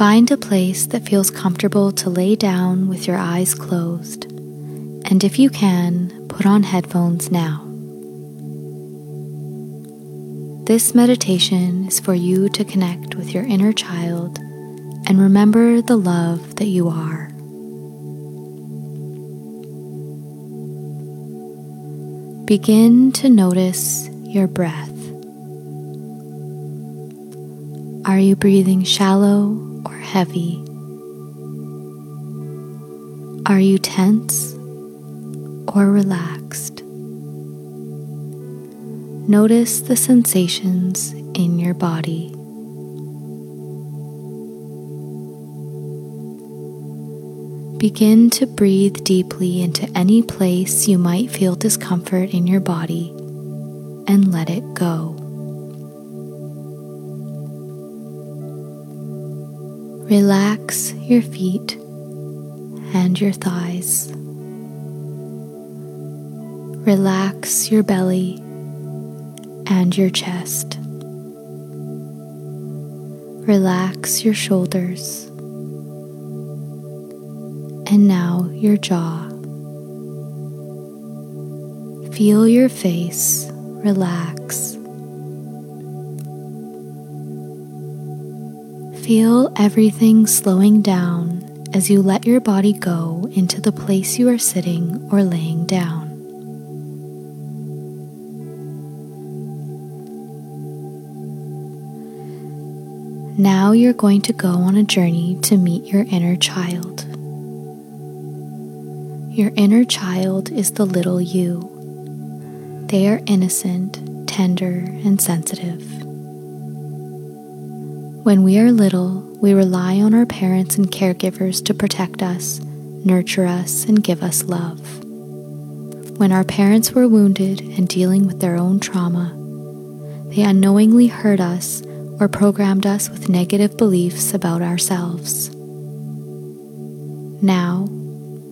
Find a place that feels comfortable to lay down with your eyes closed, and if you can, put on headphones now. This meditation is for you to connect with your inner child and remember the love that you are. Begin to notice your breath. Are you breathing shallow heavy? Are you tense or relaxed? Notice the sensations in your body. Begin to breathe deeply into any place you might feel discomfort in your body and let it go. Relax your feet and your thighs. Relax your belly and your chest. Relax your shoulders and now your jaw. Feel your face relax. Feel everything slowing down as you let your body go into the place you are sitting or laying down. Now you're going to go on a journey to meet your inner child. Your inner child is the little you. They are innocent, tender, and sensitive. When we are little, we rely on our parents and caregivers to protect us, nurture us, and give us love. When our parents were wounded and dealing with their own trauma, they unknowingly hurt us or programmed us with negative beliefs about ourselves. Now,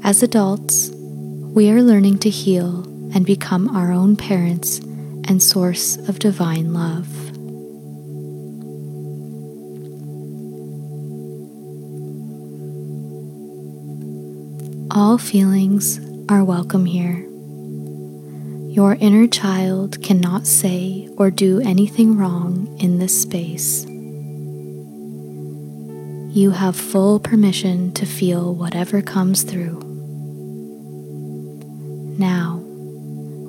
as adults, we are learning to heal and become our own parents and source of divine love. All feelings are welcome here. Your inner child cannot say or do anything wrong in this space you have full permission to feel whatever comes through. Now,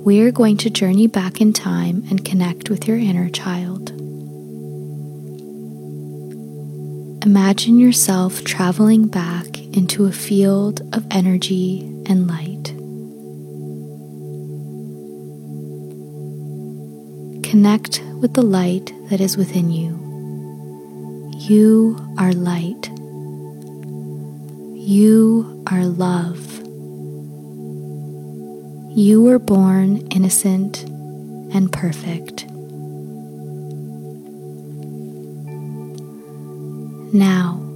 we are going to journey back in time and connect with your inner child. Imagine yourself traveling back into a field of energy and light. Connect with the light that is within you. You are light. You are love. You were born innocent and perfect. Now,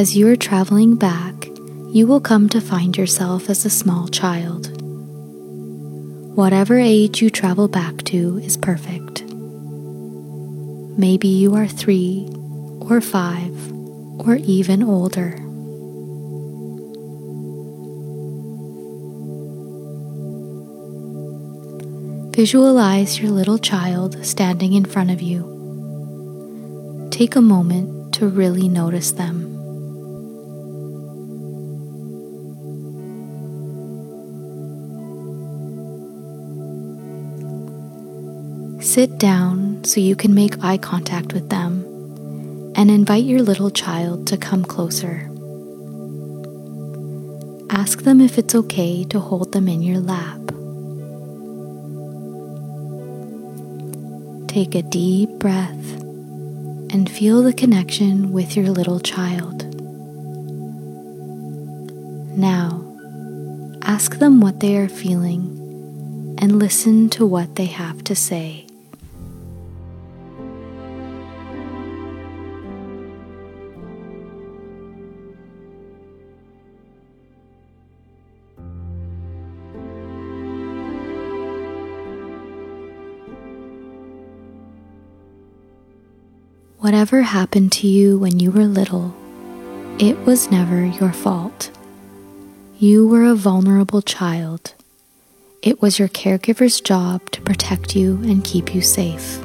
as you are traveling back, you will come to find yourself as a small child. Whatever age you travel back to is perfect. Maybe you are three or five, or even older. Visualize your little child standing in front of you. Take a moment to really notice them. Sit down so you can make eye contact with them and invite your little child to come closer. Ask them if it's okay to hold them in your lap. Take a deep breath and feel the connection with your little child. Now, ask them what they are feeling and listen to what they have to say. Whatever happened to you when you were little It was never your fault. You were a vulnerable child. It was your caregiver's job to protect you and keep you safe.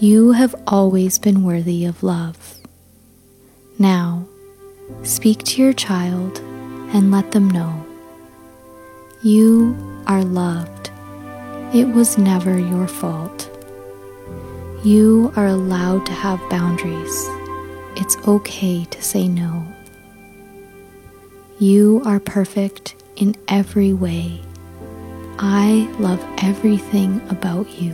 You have always been worthy of love. Now, speak to your child and let them know you are loved. It was never your fault. You are allowed to have boundaries. It's okay to say no. You are perfect in every way. I love everything about you.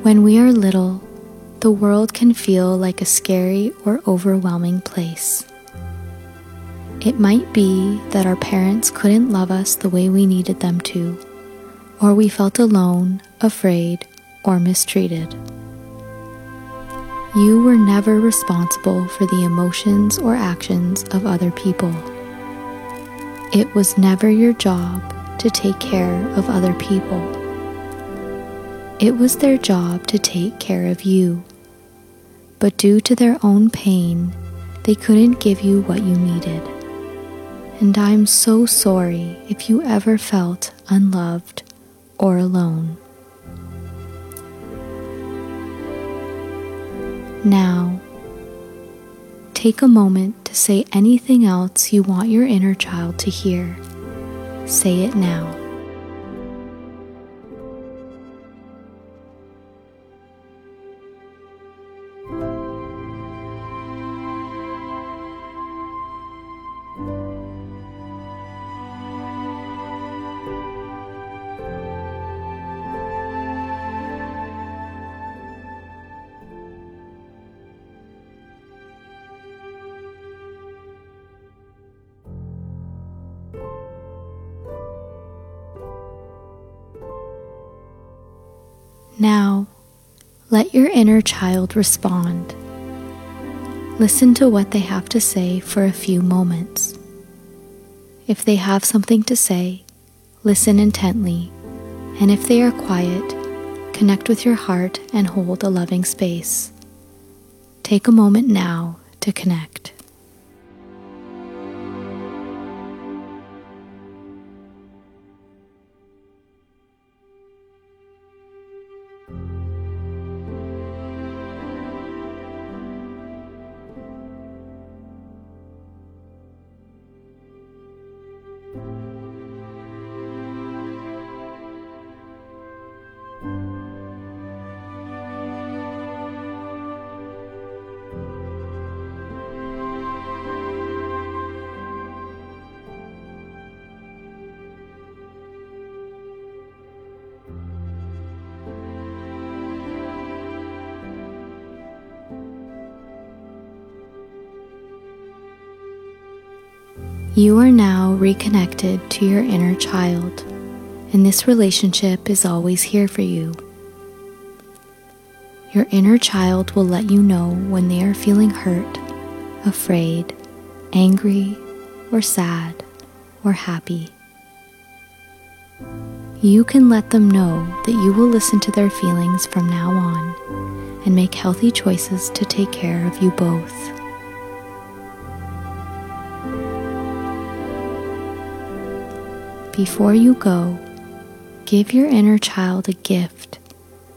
When we are little, the world can feel like a scary or overwhelming place. It might be that our parents couldn't love us the way we needed them to, or we felt alone, afraid, or mistreated. You were never responsible for the emotions or actions of other people. It was never your job to take care of other people. It was their job to take care of you. But due to their own pain, they couldn't give you what you needed. And I'm so sorry if you ever felt unloved or alone. Now, take a moment to say anything else you want your inner child to hear. Say it now. Let your inner child respond. Listen to what they have to say for a few moments. If they have something to say, listen intently, and if they are quiet, connect with your heart and hold a loving space. Take a moment now to connect. You are now reconnected to your inner child, and this relationship is always here for you. Your inner child will let you know when they are feeling hurt, afraid, angry, or sad, or happy. You can let them know that you will listen to their feelings from now on and make healthy choices to take care of you both. Before you go, give your inner child a gift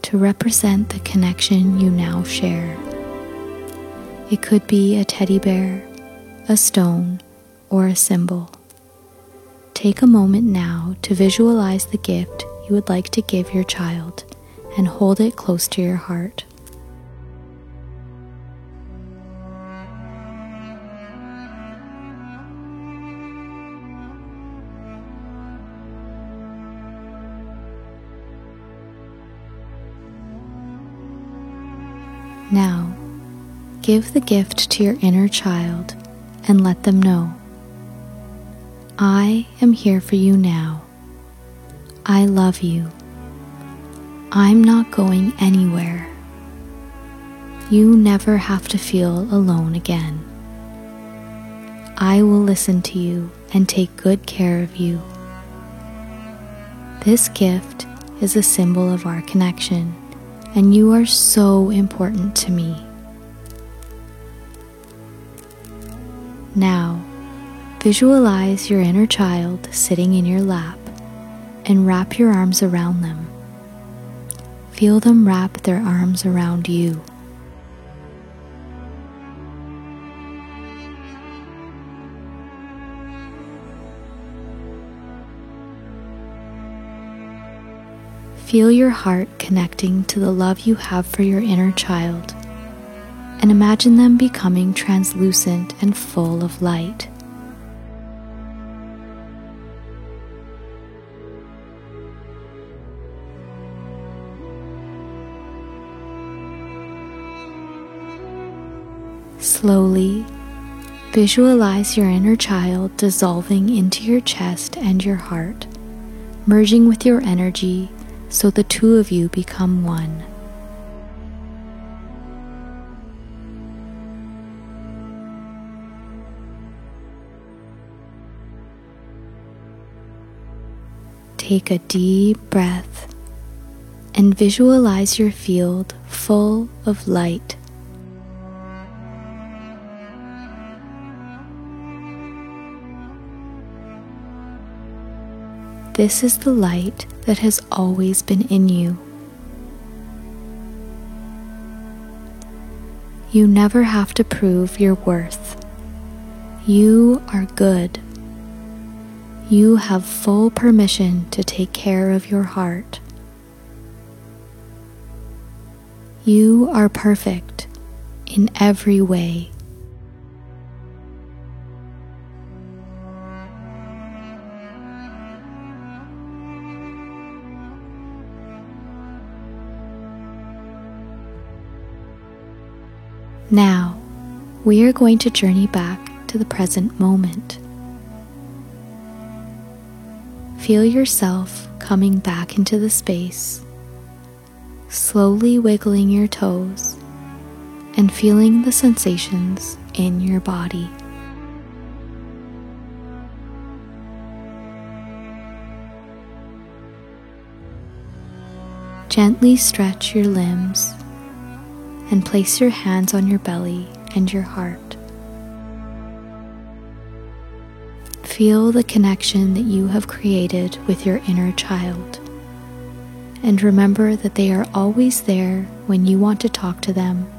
to represent the connection you now share. It could be a teddy bear, a stone, or a symbol. Take a moment now to visualize the gift you would like to give your child and hold it close to your heart. Now, give the gift to your inner child and let them know I am here for you now. I love you. I'm not going anywhere. You never have to feel alone again. I will listen to you and take good care of you. This gift is a symbol of our connection, and you are so important to me. Now, visualize your inner child sitting in your lap and wrap your arms around them. Feel them wrap their arms around you. Feel your heart connecting to the love you have for your inner child, and imagine them becoming translucent and full of light. Slowly, visualize your inner child dissolving into your chest and your heart, merging with your energy so the two of you become one. Take a deep breath and visualize your field full of light. This is the light that has always been in you. You never have to prove your worth. You are good. You have full permission to take care of your heart. You are perfect in every way. Now, we are going to journey back to the present moment. Feel yourself coming back into the space, slowly wiggling your toes and feeling the sensations in your body. Gently stretch your limbs and place your hands on your belly and your heart. Feel the connection that you have created with your inner child. And remember that they are always there when you want to talk to them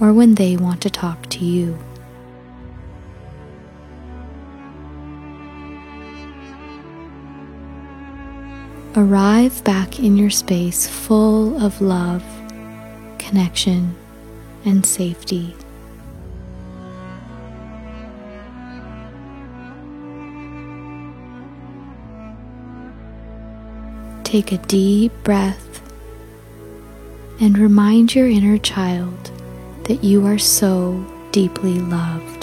or when they want to talk to you. Arrive back in your space full of love connection, and safety. Take a deep breath and remind your inner child that you are so deeply loved.